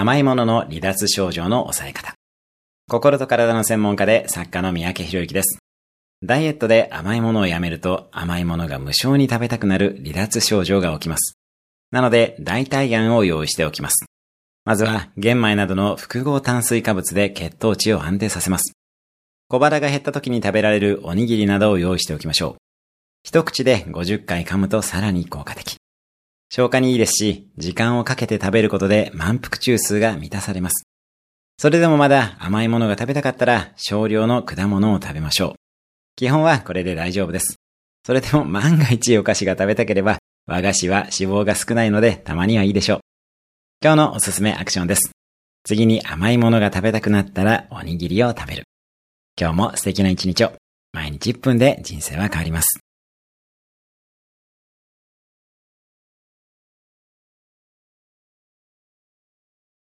甘いものの離脱症状の抑え方。心と体の専門家で作家の三宅博之です。ダイエットで甘いものをやめると甘いものが無償に食べたくなる離脱症状が起きます。なので代替案を用意しておきます。まずは玄米などの複合炭水化物で血糖値を安定させます。小腹が減った時に食べられるおにぎりなどを用意しておきましょう。一口で50回噛むとさらに効果的。消化にいいですし、時間をかけて食べることで満腹中枢が満たされます。それでもまだ甘いものが食べたかったら少量の果物を食べましょう。基本はこれで大丈夫です。それでも万が一お菓子が食べたければ、和菓子は脂肪が少ないのでたまにはいいでしょう。今日のおすすめアクションです。次に甘いものが食べたくなったらおにぎりを食べる。今日も素敵な一日を。毎日1分で人生は変わります。